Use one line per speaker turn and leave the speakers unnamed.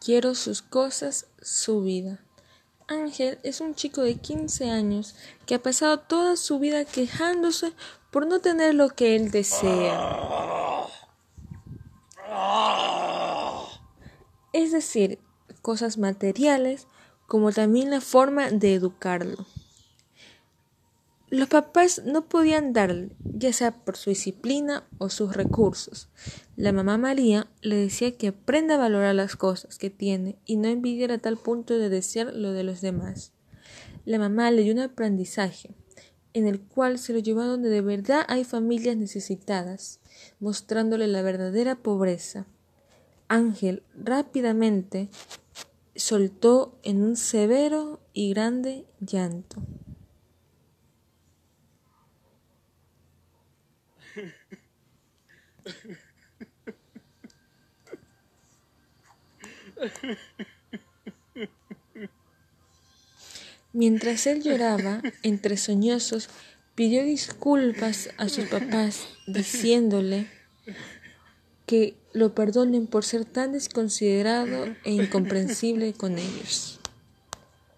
quiero sus cosas, su vida. Ángel es un chico de 15 años que ha pasado toda su vida quejándose por no tener lo que él desea. Es decir, cosas materiales como también la forma de educarlo. Los papás no podían darle, ya sea por su disciplina o sus recursos. La mamá María le decía que aprenda a valorar las cosas que tiene y no envidiar a tal punto de desear lo de los demás. La mamá le dio un aprendizaje en el cual se lo llevó a donde de verdad hay familias necesitadas, mostrándole la verdadera pobreza. Ángel rápidamente soltó en un severo y grande llanto. Mientras él lloraba, entre soñosos, pidió disculpas a sus papás, diciéndole que lo perdonen por ser tan desconsiderado e incomprensible con ellos.